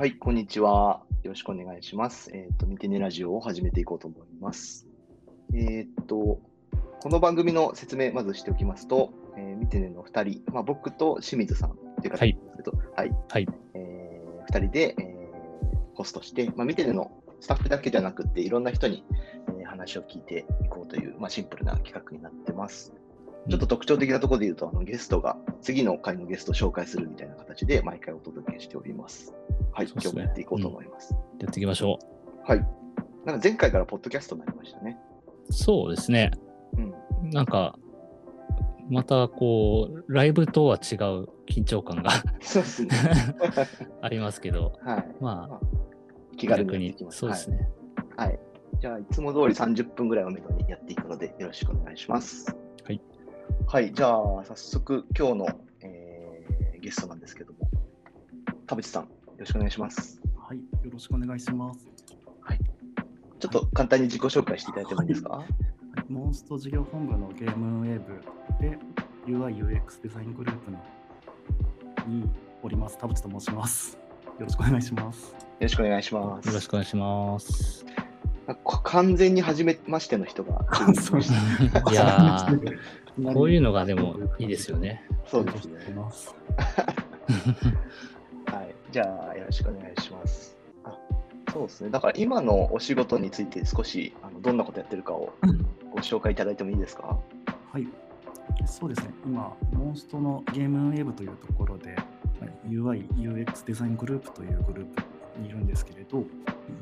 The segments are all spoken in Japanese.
はい、こんにちは。よろしくお願いします。えっ、と、見てねラジオを始めていこうと思います。えっ、と、この番組の説明、まずしておきますと、えー、見てねの2人、まあ、僕と清水さんという方はいですけど、はい。はい。え2人で、えーホストして、まあ、見てねのスタッフだけじゃなくて、いろんな人に、えー話を聞いていこうという、まあ、シンプルな企画になってます。ちょっと特徴的なところで言うと、あのゲストが、次の回のゲストを紹介するみたいな形で毎回お届けしております。はい、ね今日もやっていこうと思います。やっていきましょはい。なんか前回からポッドキャストになりましたね。う。そうですね。うん。なんか、またこう、ライブとは違う緊張感がそうですね。ありますけど、はい。まあ、あ、気軽に。そうですね。はい。はい。じゃあ、いつも通り30分ぐらいをめどにやっていくので、よろしくお願いします。はい。はい。じゃあ、早速、今日の、えーゲストなんですけども、田淵さん、よろしくお願いします。はい、よろしくお願いします。ちょっと簡単に自己紹介していただいてもいいですか、モンスト事業本部のゲームウェーブで UI、UX デザイングループのにおります、田淵と申します。よろしくお願いします。よろしくお願いします。よろしくお願いします。あこ完全に初めましての人がいや こういうのがでもいいですよ。ね。そうですね。じゃあ、よろしくお願いします。あそうですね。だから今のお仕事について少しあのどんなことやってるかをご紹介いただいてもいいですか？はい、そうですね。今、モンストのゲームウェーブというところで、はい UI、UX デザイングループというグループにいるんですけれど、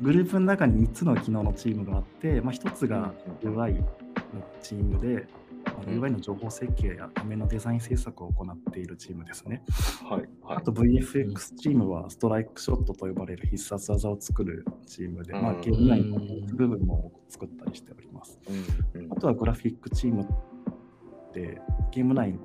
グループの中に3つの機能のチームがあって、まあ、1つが UI のチームで、あのうん UI の情報設計や画面のデザイン制作を行っているチームですね。はい。はいあと VFX チームはストライクショットと呼ばれる必殺技を作るチームで、まあ、うんゲーム内の部分も作ったりしております。あとはグラフィックチームでゲーム内の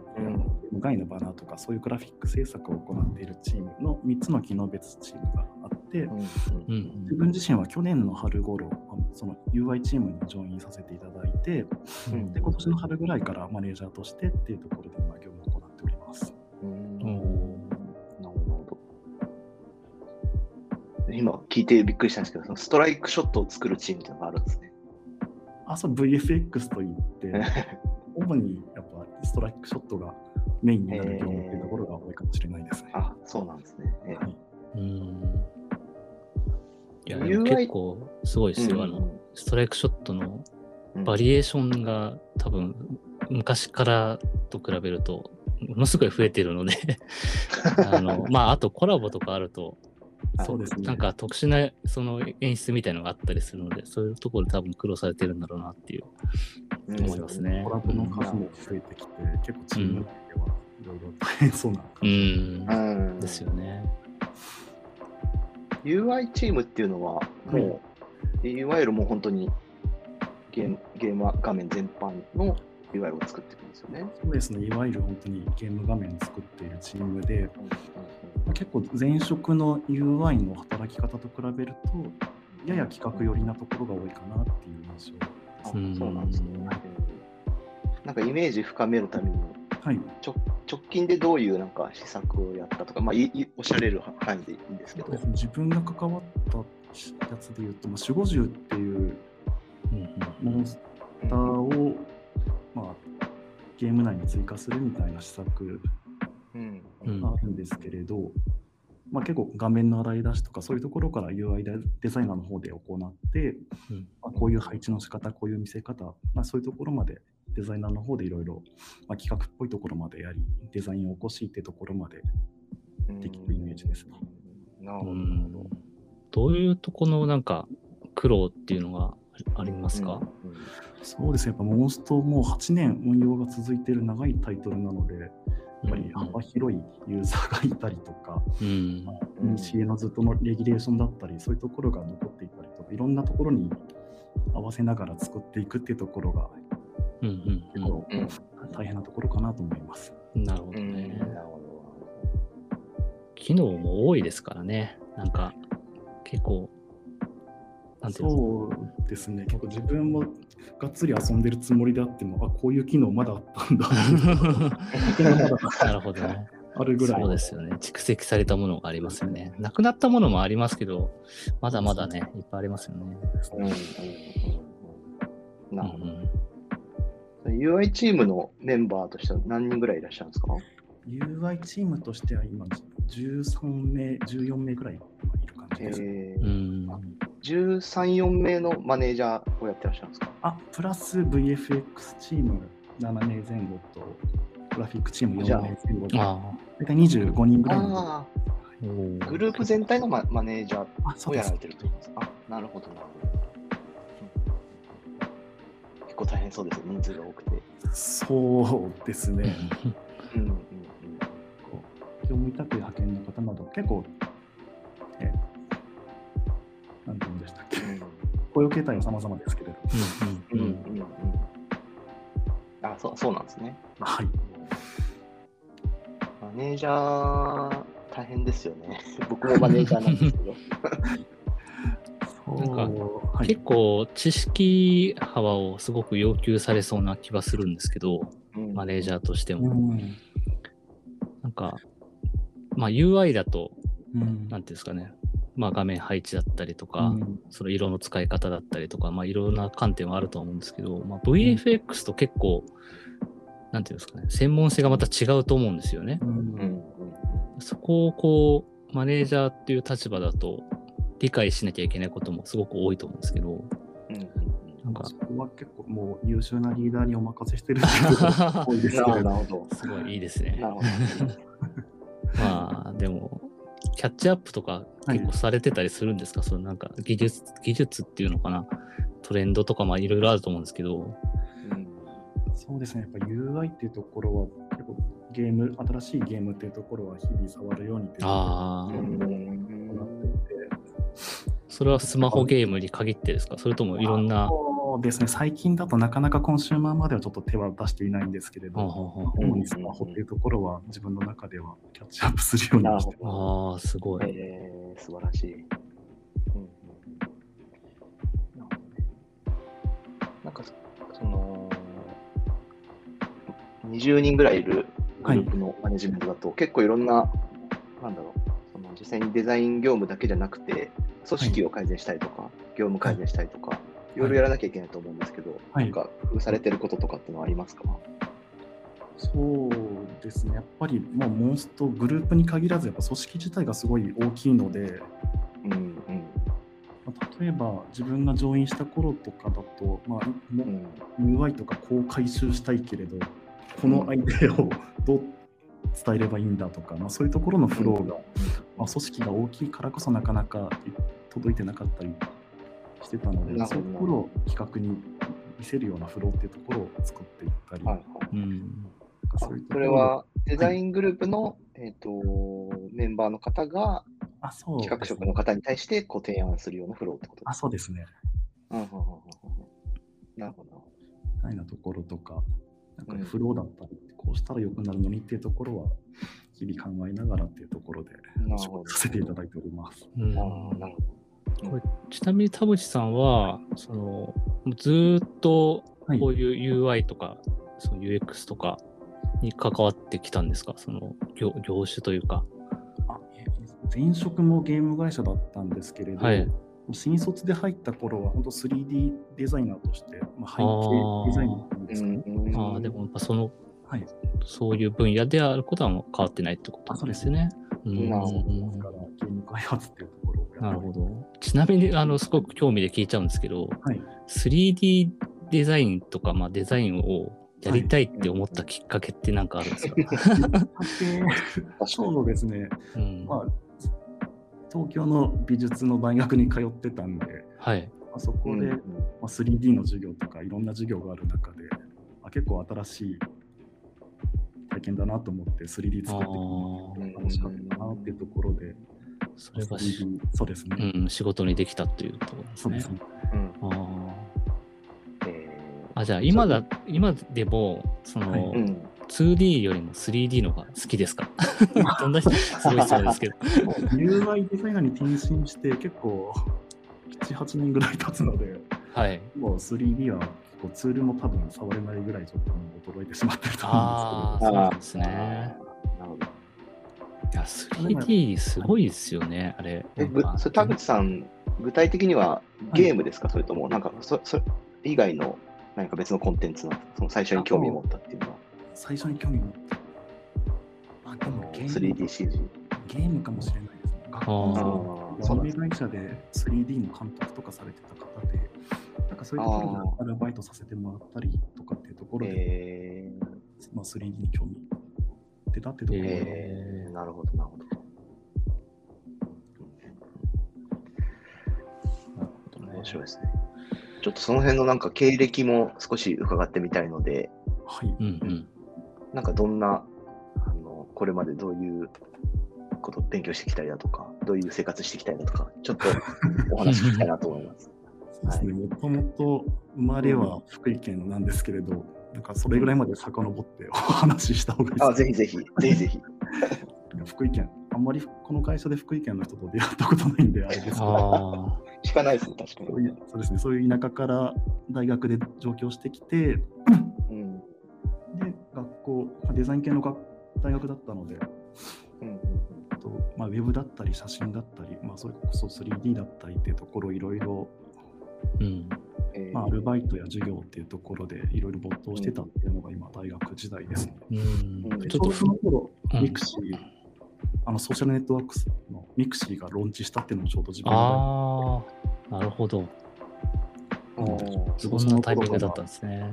外のバナーとかそういうグラフィック制作を行っているチームの3つの機能別チームがあって。自分自身は去年の春頃あその UI チームにジョインさせていただいて、うんで今年の春ぐらいからマネージャーとしてっていうところで今業務を行っております。うんおなるほど。今聞いてびっくりしたんですけど、そのストライクショットを作るチームっていうのがあるんですね。あ、そう VFX といって、主にストライクショットがメインになる業務っていうところが多いかもしれないですね。あ、そうなんですね。ええはいうん。いや、結構すごいですよ。あうんの、ストライクショットのうんバリエーションが多分昔からと比べるとものすごい増えてるので あのまああとコラボとかあるとそうですね。なんか特殊なその演出みたいのがあったりするのでそういうところで多分苦労されてるんだろうなっていううん思いますねコラボの数も増えてきて、結構チーム内ではいろいろ大変そうな感うじ。んうんですよね UI チームっていうのは、もう、いわゆるもう本当にゲームゲーム画面全般の UI を作っていくんですよね。そうですね。いわゆる本当にゲーム画面作っているチームで、うんまあ結構前職の UI の働き方と比べると、やや企画寄りなところが多いかなっていう印象。そうなんですね。うんなんかイメージ深めるために、はい。直直近でどういうなんか施策をやったとか、まあ、いいおっしゃれる範囲でいいんですけど。自分が関わったやつで言うと、まあ、守護獣っていううんモンスターを、まあ、ゲーム内に追加するみたいな施策あるんですけれど、まあ、結構画面の洗い出しとかそういうところから UI デデザイナーの方で行って、うん。まあ、こういう配置の仕方こういう見せ方、まあ、そういうところまでデザイナーの方でいろいろまあ企画っぽいところまでやりデザインを起こしってところまでできるイメージですね。うなるほど。ん。どういうとこのなんか苦労っていうのがありますか、うん。そうですね、やっぱモンストもう8年運用が続いている長いタイトルなので、やっぱり幅広いユーザーがいたりとか、うん。うん。西へのずっとのレギュレーションだったり、そういうところが残っていたりとか、いろん。なところに合わせながら作っていくっていうところがうん。うん。結構うん。大変なところかなと思います。うん。なるほうん。どね、なるほど。機能も多いですからね。なん。か、結構、なんていうの？そうですね、結構自分もがっつり遊んでるつもりであっても、あこういう機能まだあったんだ。なるほどね。あるぐらい。そうですよね。蓄積されたものがありますよね。なくなったものもありますけど、まだまだね、いっぱいありますよね。うんなるほど。ん UI チームのメンバーとしては何人ぐらいいらっしゃるんですか？UI チームとしては今、13名、14名ぐらいいる感じです。えー、うん。13、4名のマネージャーをやってらっしゃるんですか？あ、プラス VFX チーム7名前後と、グラフィックチーム4じゃあ名前後と、あ大体25人ぐらいの。グループ全体のママネージャーをやられ。てるということですか？あ、なるほど、なるほど。結構大変そうですね、人数が多くて。そうですね。うんうんうん業務委託や派遣の方など、結構、え、雇用形態は様々ですけれど、うんうんんううんうんうん。あ、そうそうなんですね。はい。マネージャー、大変ですよね。僕もマネージャーなんですけど。なんかはい、結構知識幅をすごく要求されそうな気はするんですけど、マネージャーとしてうも。んなんか、まあ UI だと、うんなんていうんですかね、まあ画面配置だったりとか、うんその色の使い方だったりとか、まあいろんな観点はあると思うんですけど、まあ VFX と結構、なんていうんですかね、専門性がまた違うと思うんですよね。うんそこをこう、マネージャーっていう立場だと、理解しなきゃいけないこともすごく多いと思うんですけど、なんか、そこは結構もう優秀なリーダーにお任せしてるっていうことが多いですけれどなるほど、なるほすごいいいですねど。。なるほど。まあ、でも、キャッチアップとか結構されてたりするんですか、そのなんか技術、技術っていうのかな、トレンドとかまあいろいろあると思うんですけど、うん。そうですね、やっぱ UI っていうところは結構ゲーム、新しいゲームっていうところは日々触るようにっていうああ、うんそれはスマホゲームに限ってですか？それともいろんな。そうですね、最近だとなかなかコンシューマーまではちょっと手は出していないんですけれど、主にスマホっていうところは自分の中ではキャッチアップするようにはしてあああ、すごい。えー、素晴らしい。なんか、その、20人ぐらいいるグループのマネジメントだと、結構いろんな、なんだろう、その実際にデザイン業務だけじゃなくて、組織を改善したりとか、業務改善したりとか、い。ろいろやらなきゃいけないと思うんですけど、はい。なんか工夫されてることとかっていうのはありますか？そうですね、やっぱりもうモンストグループに限らず、やっぱ組織自体がすごい大きいので、うんうん。まあ例えば自分が上院した頃とかだと、まあ、うもん。UI とかこう回収したいけれど、このアイデアをどう伝えればいいんだとか、まあ、そういうところのフローが、まあ、組織が大きいからこそなかなか届いてなかったりしてたので、なるほどそういうところを企画に見せるようなフローっていうところを作っていったり、はいはいうん。なんかそういうところそれはデザイングループの、えっとメンバーの方があそう企画職の方に対してこう提案するようなフローってことですあそうですね。うんうんうんうんうんなるほど。みたいなところとか、なんかうんフローだったり、こうしたら良くなるのにっていうところは、日々考えながらっていうところで、なるほど仕事させていただいております。なるほど。これちなみに田淵さんは、その、ずーっとはいこういう UI とか、その UX とかに関わってきたんですか？その業業種というか。前職もゲーム会社だったんですけれど、はい。新卒で入った頃は、本当 3D デザイナーとして、まあ、背景デザイナーっていうんですかね。うんああ、でもやっぱその、はい。そういう分野であることは変わってないってことなんですよね。うんなるほどですから、ゲーム開発っていうなるほど。ちなみに、あの、すごく興味で聞いちゃうんですけど、はい 3D デザインとか、まあ、デザインをやりたいって思ったきっかけって何かあるんですか、そうですね。うんまあ、東京の美術の大学に通ってたんで、はい。まあ、そこで、うんうんまあ、3D の授業とかいろんな授業がある中で、まあ、結構新しい体験だなと思って 3D 作って楽しかったなっていうところで、それがし、3D そうですね。うん、仕事にできたっていうところですね。そうですね。うんあえーあ、じゃあ今だ、今でも、その、はいーうん 2D よりも 3D のが好きですか？どんな人すごい質問ですけど。UI デザイナーに転身して結構7、8年ぐらい経つので、はい。もう 3D は結構ツールも多分触れないぐらいちょっともう衰えてしまってると思ああ、うんですけど、そうですね。や、3D すごいですよね、あれ。え、ぐそれ田口さん、具体的にはゲームですか、それとも、なんかそ、それ以外の何か別のコンテンツなのその最初に興味を持ったっていうのは、最初に興味持った。あ、でもゲーム 3DCG。ゲームかもしれないですね。学校あのーそうなんアニメ会社で 3D の監督とかされてた方で、なんかそういうところでアルバイトさせてもらったりとかっていうところで、えまあ、3D に興味出たってところえー、なるほど、なるほど。なるほどね面白いですね。ちょっとその辺のなんか経歴も少し伺ってみたいので、はい。うんうん。なんかどんな、あの、これまでどういうことを勉強してきたりだとか、どういう生活してきたりだとか、ちょっとお話聞きたいなと思います。そうですね、もともと生まれは福井県なんですけれど、なんかそれぐらいまで遡ってお話しした方がいいですあ、ぜひぜひ、ぜひぜひ。福井県、あんまりこの会社で福井県の人と出会ったことないんで、あれですけど、あ聞かないですね、確かに。そういうそうですね、そういう田舎から大学で上京してきて、うん。で、学校、まあデザイン系の学大学だったので、うん。とまあ、ウェブだったり写真だったり、まあ、それこそ 3D だったりっていうところいろいろ、ーうん。えーまあ、アルバイトや授業っていうところでいろいろ没頭してたっていうのが今大学時代ですね。うんでちょっとその頃、うん mixi、あのソーシャルネットワークスの mixi がローンチしたっていうのもちょうど自分のああ、なるほど。そんなタイミングだったんですね。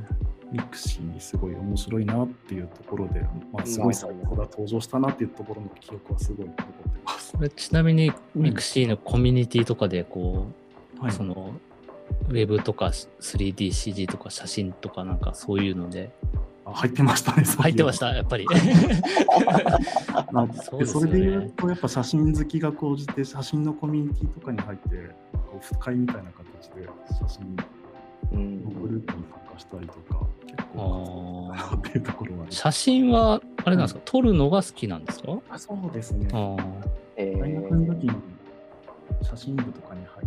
mixi にすごい面白いなっていうところで、まあ、すごいサイトが登場したなっていうところの記憶はすごい残ってます。これちなみに、 mixi のコミュニティとかで、こう、はいその、ウェブとか 3DCG とか写真とかなんかそういうので、あ入ってましたね。入ってました、やっぱり。まあそそれで言うと、やっぱ写真好きが高じて、写真のコミュニティとかに入って、こう深いみたいな形で写真うん。のグループに参加したりとか、結構あっていうところはあり写真は、あれなんですか、撮るのが好きなんですか？あそうですね。大学の時に写真部とかに入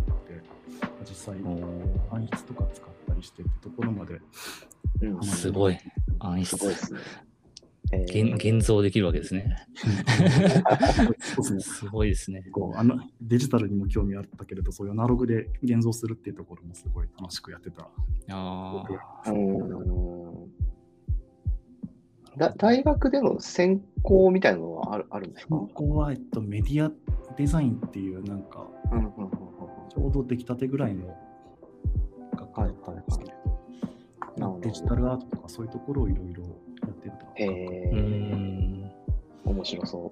実際暗筆とか使ったりしてってところまで、うんーすごい。暗筆。すごいですね。えー現現像できるわけですね。すね。すごいですね。こうあのデジタルにも興味あったけれど、そういうアナログで現像するっていうところもすごい楽しくやってた。ああ。うんだ大学での専攻みたいなのはあるあるんですか？ここは、えっと、メディアデザインっていう、なんか、うんうんうんうんちょうど出来たてぐらいの学科だったんですけれど、なるほどデジタルアートとかそういうところをいろいろやってた。えうーん。面白そ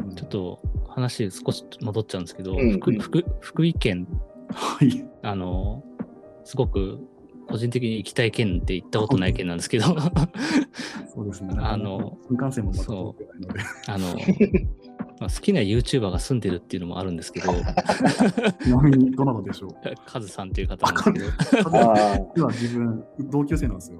うんちょっ、と話少し戻っちゃうんですけど、うん福福福井県、はい。あの、すごく個人的に行きたい県って行ったことない県なんですけど、そうですね。あの新幹線もまだ通ってないので、あの、まあ、好きな YouTuber が住んでるっていうのもあるんですけど、ちなみにどなたでしょう？カズさんっていう方なんですけど、実は自分、同級生なんですよ。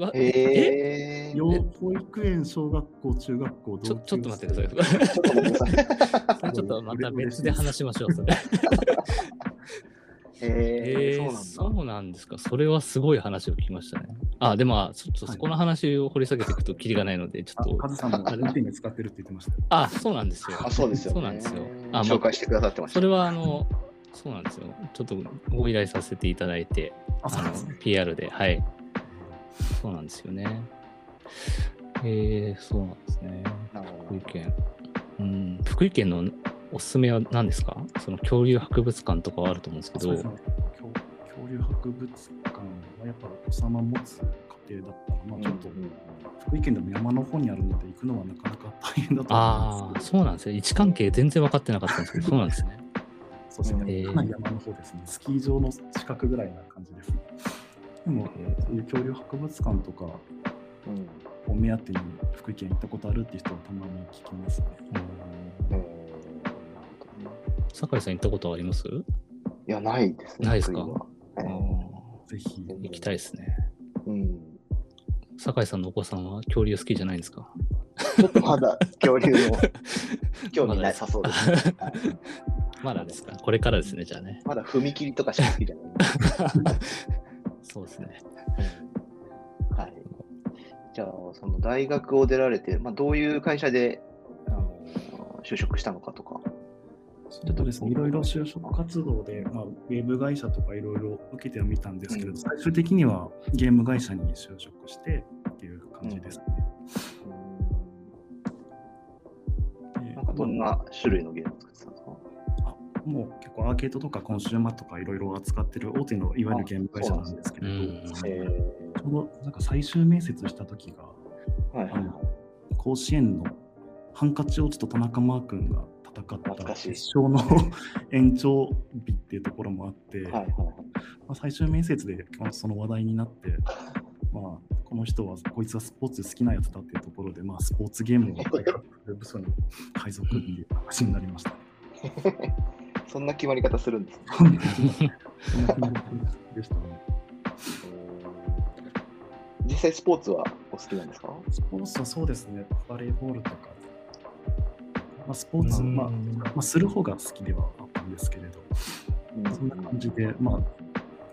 わ？ー。え？ー、幼保育園、小学校、中学校、ちょちょっと待ってくだちょっと待ってください。さい。ちょっとまた別で話しましょう、それ。えー、えー、そうなんだ。そうなんですか。それはすごい話を聞きましたね。あ、でも、まあちょっとそこの話を掘り下げていくとキリがないので、ちょあっと。カズさんも運転で使ってるって言ってましたよ。あ、そうなんですよ。あ、そうですよ、ね。そうなんですよ。あ、まあ紹介してくださってました。それは、あの、そうなんですよ。ちょっとご依頼させていただいて、あ、そうあのなんですね。PR で、はい。そうなんですよね。えー、そうなんですね。福井県。うん、福井県のおすすめは何ですか？その恐竜博物館とかはあると思うんですけど。恐恐竜博物館はやっぱお子様持つ家庭だったら、まあ、ちょっとうんうん。福井県でも山の方にあるので行くのはなかなか大変だとああ、思うんですそうなんですよ。位置関係全然分かってなかったんですけど、そうなんですね。そうですね、えー。かなり山の方ですね。スキー場の近くぐらいな感じです。でも、そういう恐竜博物館とかうん。を目当てに福井県行ったことあるっていう人はたまに聞きますね。うん酒井さん行ったことあります？いや、ないですね。ないですか？ぜひ、行きたいですね。うん。酒井さんのお子さんは恐竜好きじゃないんですか？ちょっとまだ恐竜の 興味なさそうです、ね。はいまだですか？これからですね、じゃあね。まだ踏切とかしか好きじゃない。そうですね。はい。じゃあ、その大学を出られて、まあ、どういう会社であ就職したのかとか。そうですね、いろいろ就職活動で、まあ、ウェブ会社とかいろいろ受けてはみたんですけれど、うん最終的にはゲーム会社に就職してっていう感じですね。でなんかどんな種類のゲームを作ってたんですか？もう結構アーケードとかコンシューマーとかいろいろ扱ってる大手のいわゆるゲーム会社なんですけれど、うん。ちえょうどなんか最終面接した時が、ー、はいはいはい。甲子園のハンカチ王子と田中マー君が戦った決勝の 延長日っていうところもあって、はいはいはい。まあ、最終面接でまあその話題になって、まあ、この人は、こいつはスポーツ好きなやつだっていうところで、まあ、スポーツゲームを 部署に配属っていう話になりました。そんな決まり方するんですでしたね。実際スポーツはお好きなんですか？スポーツはそうですね、バレーボールとか、まあ、スポーツ、うん。まあ、まあ、する方が好きではあったんですけれど、そんな感じで、まあ、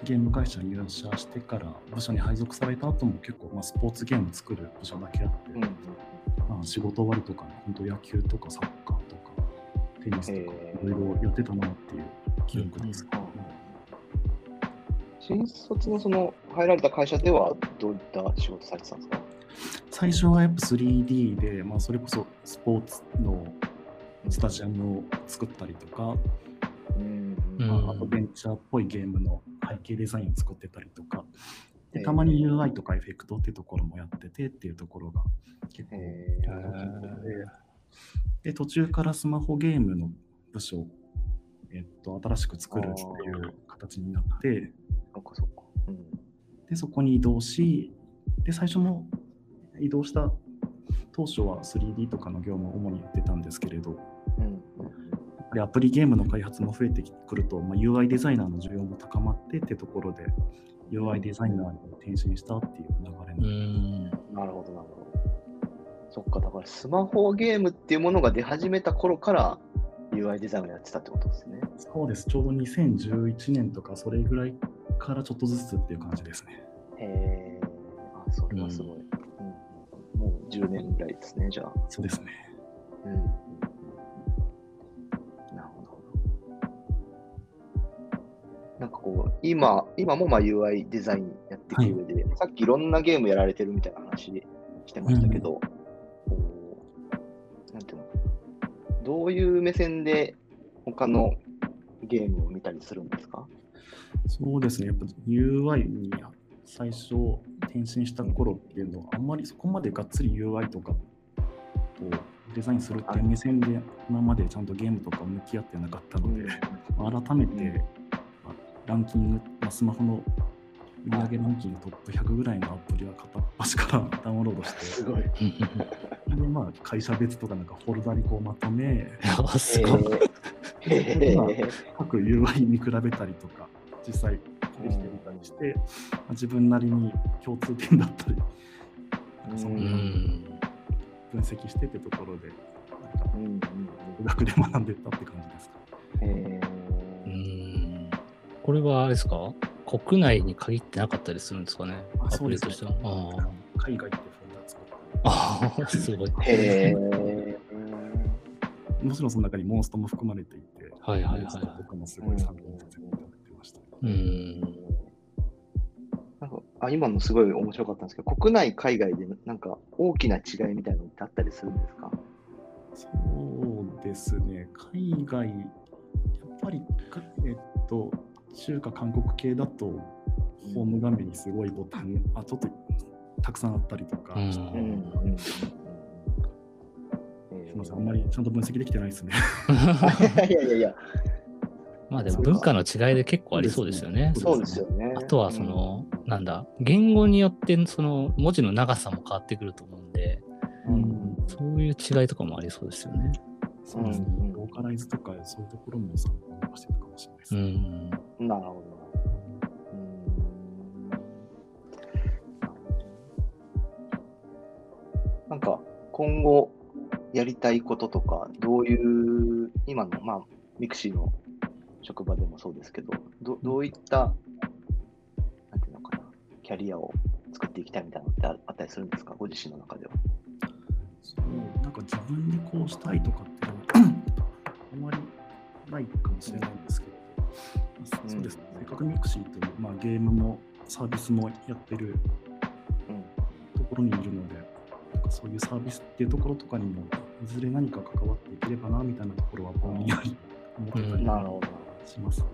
ゲーム会社に入社してから部署に配属された後も結構、まあ、スポーツゲーム作る部署だけあって、うん。まあ、仕事終わりとかね、本当野球とかサッカーとかテニスとかいろいろやってたなっていう記憶です。うん。新卒のその入られた会社ではどういった仕事されてたんですか？最初はやっぱ 3D で、まあ、それこそスポーツのスタジアムを作ったりとか、うん。うんまあ、アドベンチャーっぽいゲームの背景デザインを作ってたりとか、でたまに UI とかエフェクトってところもやっててっていうところが結構で。で途中からスマホゲームの部署を、えっと、新しく作るっていう形になって。そっかそっか。うん。でそこに移動しで最初も移動した当初は 3D とかの業務を主にやってたんですけれどやうんっぱりアプリゲームの開発も増えてくると、まあ、UI デザイナーの需要も高まってってところで UI デザイナーに転身したっていう流れうの、ん。なるほど、なるほど。そっか、だからスマホゲームっていうものが出始めた頃から UI デザインをやってたってことですね。そうですちょうど2011年とかそれぐらいからちょっとずつっていう感じですねへえ、あ、それはすごい。うんもう10年ぐらいですね、じゃあ。そうですねうん。こう、今、今もまあ UI デザインやっていく上で、さっきいろんなゲームやられてるみたいな話してましたけど、こう、なんていうのどういう目線で他のゲームを見たりするんですか？そうですね。やっぱ UI に最初転身した頃っていうのはあんまりそこまでがっつり UI とかとデザインするっていう目線で今までちゃんとゲームとか向き合ってなかったので、まあ改めて、まあランキング、まあスマホの売上ランキングトップ100ぐらいのアプリは片っ端からダウンロードして、すごい。でまあ、会社別とかなんかフォルダにこうまとめ、あ、すごい。各 UI に比べたりとか、実際試してみたりして、まあ自分なりに共通点だったり、そのうん。分析してってところで、なんかうん学で学んでったって感じですか。えん。これはあれですか？国内に限ってなかったりするんですかね？あアそうですねプリとしては。あ海外ってフォルダ作あ。ああ、すごい。へえ。り、もちろんその中にモンストも含まれていて、はいはいはいモンストとかもすごい参考にさせていただいてました。うん。なんかあ今のすごい面白かったんですけど、国内、海外でなんか大きな違いみたいなのってあったりするんですか？そうですね、海外、やっぱりか、えっと、中華、韓国系だと、ホーム画面にすごいボタン、あ、ちょっとたくさんあったりとかすみません、あんまりちゃんと分析できてないですね。いやいやいや、まあでも文化の違いで結構ありそうですよね。そうですよね。あとはその、なんだ、言語によってその文字の長さも変わってくると思うんで、うん、そういう違いとかもありそうですよね。そうですね、うんローカライズとかそういうところも参考にしてるかもしれないですうね。ん。なるほど。なんか今後やりたいこととか、どういう、今の、まあ、 mixi の職場でもそうですけど、どどういった、なんていうのかな、キャリアを作っていきたいみたいなのってああったりするんですか、ご自身の中では。そうなんか自分でこうしたいとかってあまりないかもしれないんですけど、うんそうですね、せっかく mixi という、まあ、ゲームもサービスもやってるうん。ところにいるので、なんかそういうサービスっていうところとかにも、いずれ何か関わっていければなみたいなところはぼんやり思ってたり。しますね。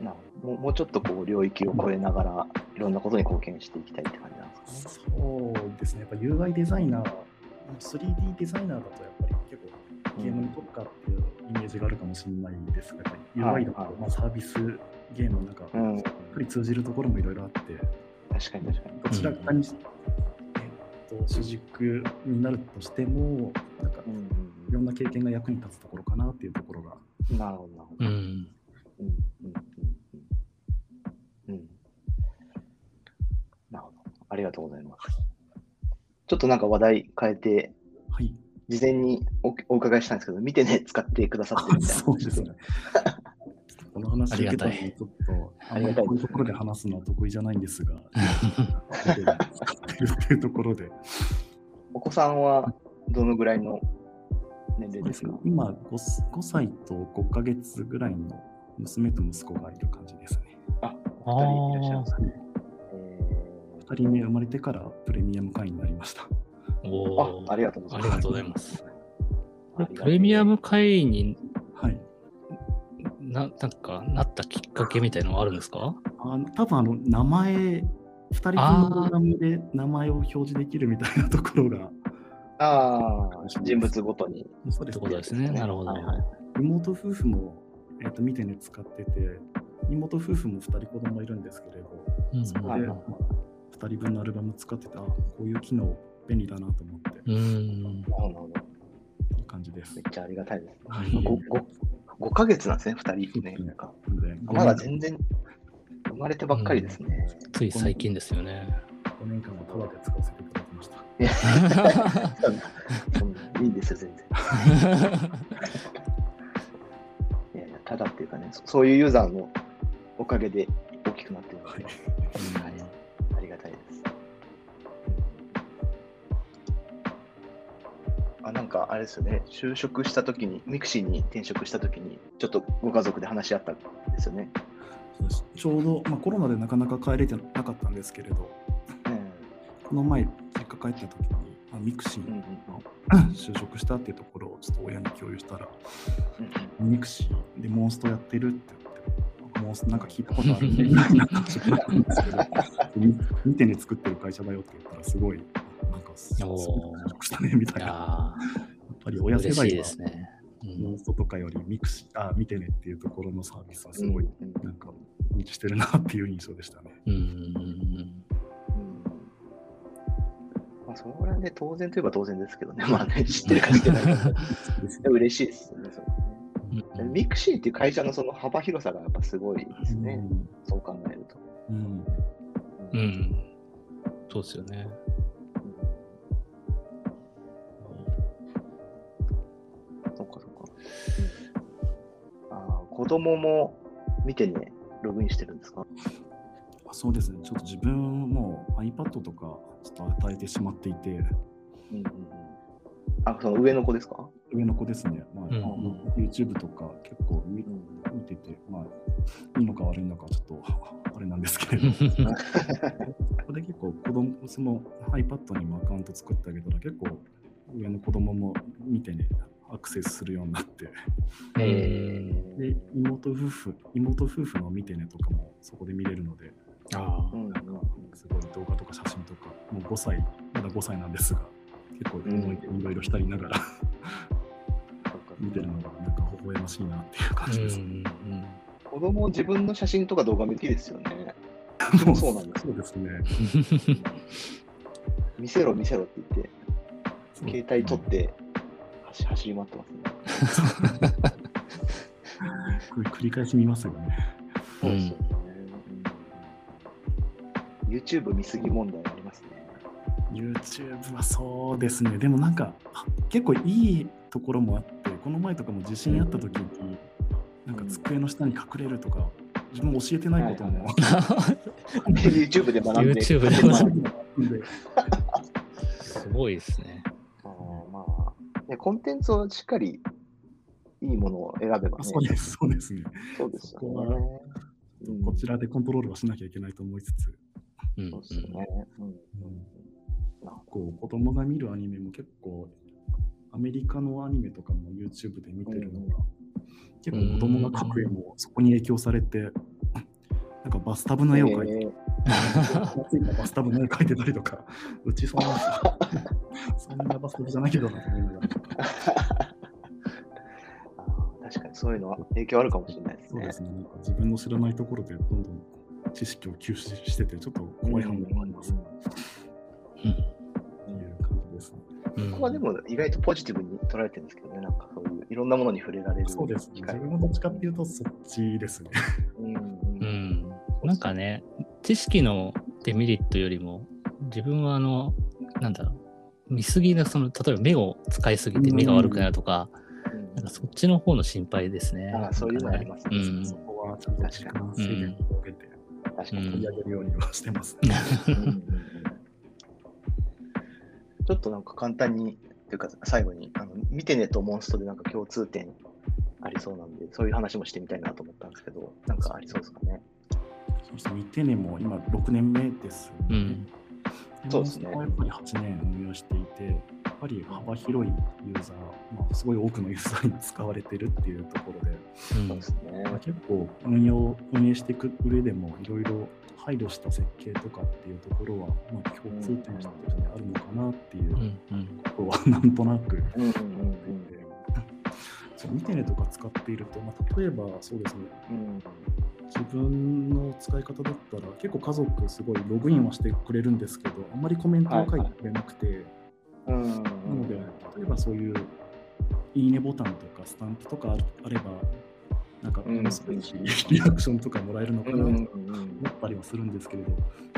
なもうもうちょっとこう領域を超えながら、いろんなことに貢献していきたいって感じなんですかね。そうですね、やっぱ UI デザイナー、3D デザイナーだとやっぱり結構ゲームに特化っていうイメージがあるかもしれないですが、UI だと、はいはいまあ、サービスゲームなんか、うんやっぱり通じるところもいろいろあって、確かに確かに。どちらかに、えっと、主軸になるとしても、なんかいろんな経験が役に立つところかなっていうところが、うんなるほど、なるほど。うん。うんうんうんうんうんなるほど。ありがとうございます。ちょっとなんか話題変えて、はい、事前におお伺いしたんですけど、見てね、使ってくださってるみたいな。そうですね。この話ありがたちょっと、あんまりこういうところで話すのは得意じゃないんですが、使ってるっていうところで、お子さんはどのぐらいの年齢ですか？今5、5歳と5ヶ月ぐらいの娘と息子がいる感じですね。あ、あ二人いらっしゃるんですーね。え2人目生まれてからプレミアム会員になりました。おーあ、ありがとうございます。ありがとうございます。プレミアム会員にはい。ななんかなったきっかけみたいのはあるんですか？あ多分あの名前、2人分のプログラムで名前を表示できるみたいなところが、ああ、人物ごとに。そうですってことですね。なるほど。はいはい妹夫婦も、えー、と見てね使ってて、妹夫婦も2人子供いるんですけれど、うんそこで、はいまあ、2人分のアルバム使ってた、あこういう機能便利だなと思って、うん。なるほど。いい感じですめっ。ちゃありがたいです。はい 5, 5, 5ヶ月なんですね、2人ね。なんかでまだ全然生まれてばっかりですね。つい最近ですよね。5年間もタダで使わせていただきました。い いいんですよ、全然。いやいや、ただっていうかね、そそういうユーザーのおかげで大きくなってるので、はいあなんかあれですよね、就職したときに、ミクシーに転職したときに、ちょっとご家族で話し合ったんですよね。ちょうど、まあ、コロナでなかなか帰れてなかったんですけれど、うん。この前、実家帰った時に、まあ、ミクシーうんうん。に就職したっていうところをちょっと親に共有したら、うんミクシーでモンストやってるって言って、モンストなんか聞いたことあるね みたいな感じだったんですけど、み見てね作ってる会社だよって言ったら、すごい、なんかす、すごいおー就職したねみたいな。いややっぱりー親世代は。ですね。うん。モンストとかよりミクシー、あ、見てねっていうところのサービスはすごい、なんか、認知してるなっていう印象でしたね。うん。うん。うん。まあ、それはね、当然といえば当然ですけどね、まあね、知ってるか知ってないか。嬉しいですよね、それうん。ミクシーっていう会社のその幅広さがやっぱすごいですね、うん。そう考えると。うん。うん。そうですよね。あー子供も見てね、ログインしてるんですか？あそうですね、ちょっと自分も iPad とかちょっと与えてしまっていて、うんうんうん。あ、その上の子ですか？上の子ですね、まあうん YouTube とか結構見てて、まあ、いいのか悪いのかちょっと あれなんですけれど、ここで結構子供、その iPad にもアカウント作ってあげたら結構上の子供も見てね、アクセスするようになって、えで、妹夫婦、妹夫婦の見てねとかもそこで見れるので、あなんかすごい動画とか写真とか、もう5歳、まだ5歳なんですが、結構思い出いろいろ浸りながら。見てるのがなんか微笑ましいなっていう感じです。うんうん子供自分の写真とか動画見ていいですよね。もそうなんです。そうですね。見せろ見せろって言って、携帯取って走走り回ってますね。これ繰り返し見ますよね。そうですよね。うん YouTube 見すぎ問題ありますね。YouTube はそうですね。でもなんかあ結構いいところもあって、この前とかも地震あった時に、なんか机の下に隠れるとか、自分も教えてないことも、はい YouTube で学んで。YouTube でまあ学んで すごいですね。コンテンツをしっかりいいものを選べばね。そうです、そうですね。そうですよね。うんこちらでコントロールはしなきゃいけないと思いつつ、うんそうですよね。うんうんこう子供が見るアニメも結構、アメリカのアニメとかも YouTube で見てるのが、結構子供が描く絵もそこに影響されて、なんかバスタブの絵を描いて、えーバスタブの絵描いてたりとか、うちそんな、そんなバスタブじゃないけどなと思いながら。確かにそういうのは影響あるかもしれないですね。そうですね。なんか自分の知らないところでどんどん知識を吸収してて、ちょっと怖い反応もあります。うんっていう感じですね。うんここはでも意外とポジティブに捉えてるんですけどね、なんかそういういろんなものに触れられるそうですね。自分もどっちかっていうとそっちですね。うんううんん。なんかね、知識のデメリットよりも、自分はあの、なんだろう、見すぎな、その、例えば目を使いすぎて目が悪くなるとか、うんなんかそっちの方の心配ですね。あーそういうのありますねうんそこはちゃんと時間制限を設けて確かに。うん取り上げるようにはしてますね。ちょっとなんか簡単に、というか最後に、あの見てねとモンストでなんか共通点ありそうなんで、そういう話もしてみたいなと思ったんですけど、なんかありそうですかね。そうですね。見てねも今6年目です、ね。うんそうですね。やっぱり8年運用していて、やっぱり幅広いユーザー、まあ、すごい多くのユーザーに使われてるっていうところで、うんそうですね。まあ、結構運用、運営していく上でもいろいろ配慮した設計とかっていうところは、まあ、共通点としてあるのかなっていうことはなんとなくうんうんうん そう見てねとか使っていると、まあ、例えばそうですね、うん自分の使い方だったら結構家族すごいログインはしてくれるんですけど、あんまりコメントを書いてくれなくて、うんうん。なので、例えばそういういいねボタンとかスタンプとかあれば、なんかうん。もう少しリアクションとかもらえるのかなとうん思うん。ったりはするんですけれど、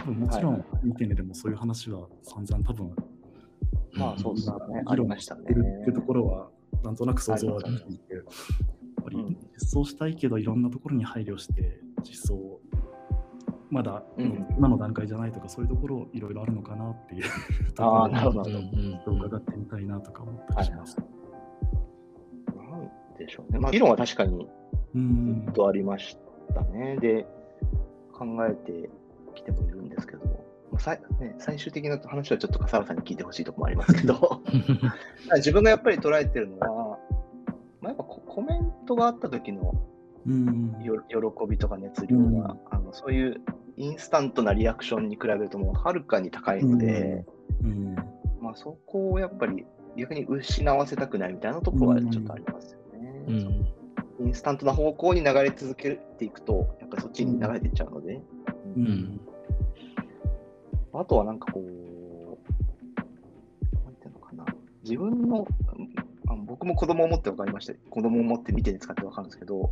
でももちろん見てねでもそういう話は散々多分まあそうですね。ありました。るっていうところは、なんとなく想像はできていて、りうん実装したいけど、いろんなところに配慮して、実装をまだうん今の段階じゃないとか、そういうところいろいろあるのかなっていうとこああ、ろをなるほど。伺ってみたいなとか思ったりします。でしょうね。まあ、議論は確かにうんずっとありましたね。で、考えてきてもいるんですけど、まあさいね、最終的な話はちょっと笠原さんに聞いてほしいところもありますけど、自分がやっぱり捉えてるのは、まあ、やっぱココメントがあった時のうん。よ喜びとか熱量が、あのそういうインスタントなリアクションに比べるともうはるかに高いので、うん。まあ、そこをやっぱり逆に失わせたくないみたいなところはちょっとありますよね。うん。インスタントな方向に流れ続けていくと、やっぱりそっちに流れていっちゃうので、ううんん。あとはなんかこう、なんていうのかな、自分の、あの僕も子供を持って分かりました。子供を持って見て使って分かるんですけど、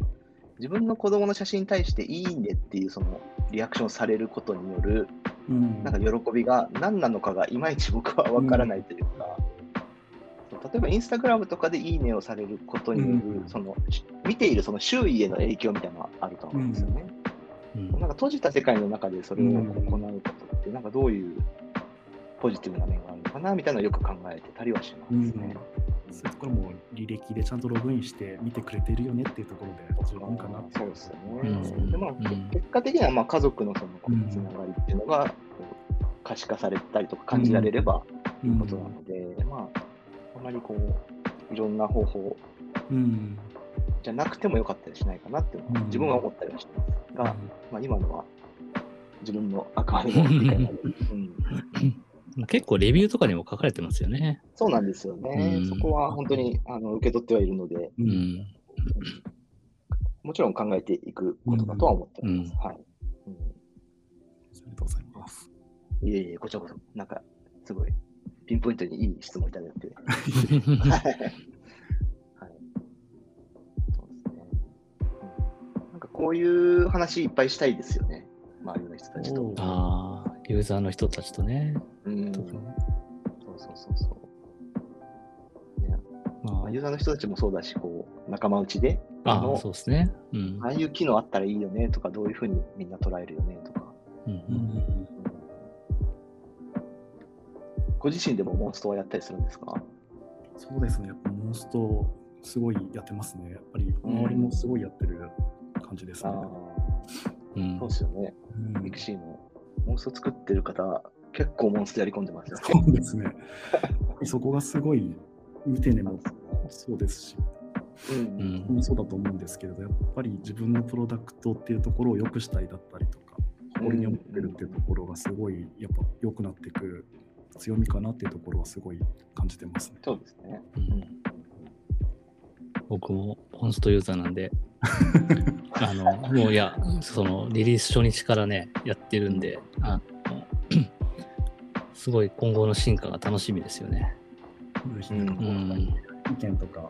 自分の子供の写真に対していいねっていうそのリアクションされることによるうんなんか喜びが何なのかがいまいち僕は分からないというか、そう例えばインスタグラムとかでいいねをされることによる、うんそのし見ているその周囲への影響みたいなのがあると思うんですよね。うんなんか閉じた世界の中でそれをうん行うことって、なんかどういうポジティブな面があるのかなみたいなのをよく考えてたりはしますうんね。そういうところも履歴でちゃんとログインして見てくれてるよねっていうところで十分かなそうですよね。うん。でまあ、うん。結果的にはまあ家族のそのつながりっていうのが可視化されたりとか感じられればいいことなので、まあ、あまりこう、いろんな方法うん。じゃなくてもよかったりしないかなっていうのはうん。自分は思ったりはしてますが、まあ、今のは自分のあくまでも理解なので、うん結構レビューとかにも書かれてますよね。そうなんですよね。うんそこは本当にあの受け取ってはいるので、ううんん。もちろん考えていくことだとは思っております。うんはい、うんありがとうございます。いえいえ、こちらこそ、なんか、すごい、ピンポイントにいい質問いただいて。はい。はい。そうですね。うんなんかこういう話いっぱいしたいですよね。周りの人たちとお。ああ、ユーザーの人たちとね。うん。そうそうそうそう。ねままあ、ユーザーの人たちもそうだし、こう、仲間内で、あ、あそうですね。うんあ。あいう機能あったらいいよねとか、どういうふうにみんな捉えるよねとか。うんうんご自身でもモンストはやったりするんですか？そうですね。やっぱモンスト、すごいやってますね。やっぱり周りもすごいやってる感じですね。あうんあ、そうですよね。うんミクシーのモンスト作ってる方、結構モンストやり込んでますよね。そうですね。そこがすごい見てねもそうですし、うんうんそうだと思うんですけれど、やっぱり自分のプロダクトっていうところを良くしたいだったりとか、誇りに思ってるっていうところがすごいやっぱ良くなっていく強みかなっていうところはすごい感じてますね。そうですね。うん僕もモンストユーザーなんで、あの、もういや、そのリリース初日からね、やってるんで、あのすごい今後の進化が楽しみですよね。うん。意見とか、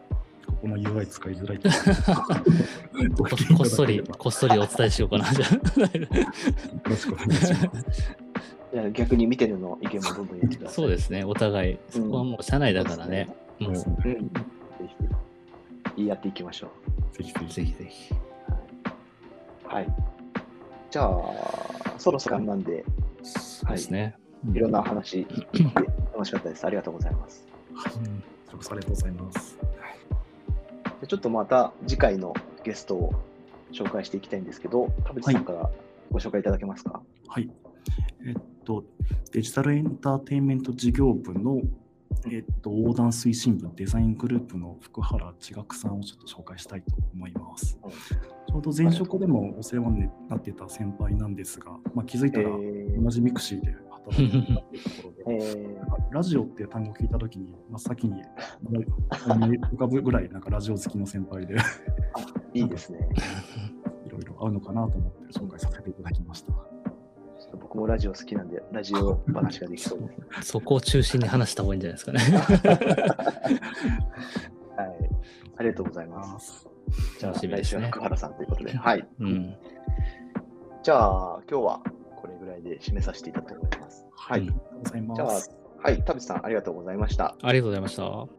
ここの UI 使いづらい こっそり、こっそりお伝えしようかな、じゃあ。逆に見てるの意見もどんどん言ってください。そうですね、お互い、そこはもう社内だからね、もう、そうですねうん。ぜひ言い合っていきましょぜひぜひ。ぜひぜひ。う。はい。じゃあ、そろそろなんで、そうですね。いろんな話聞いて楽しかったです。ありがとうございます。はい。それこそありがとうございます。でちょっとまた次回のゲストを紹介していきたいんですけど、田淵さんからご紹介いただけますか？はい。えっと、デジタルエンターテインメント事業部の、えっと、横断推進部デザイングループの福原千学さんをちょっと紹介したいと思います。うんちょうど前職でもお世話になってた先輩なんですが、まあ、気づいたらえ同じミクシーでっていうところで、えラジオっていう単語を聞いたときに、真っ先に浮かぶぐらいなんかラジオ好きの先輩でー、いいですね。いろいろ合うのかなと思って紹介させていただきました。僕もラジオ好きなんで、ラジオ話ができそうです。そこを中心に話した方がいいんじゃないですかね。はい。ありがとうございます。じゃあ、楽しみで来週は福原さんということで。はい。うん。じゃあ、今日はいで締めさせていただきます。はい。うんありがとうございじゃあます。、はい。田淵さん、ありがとうございました。ありがとうございました。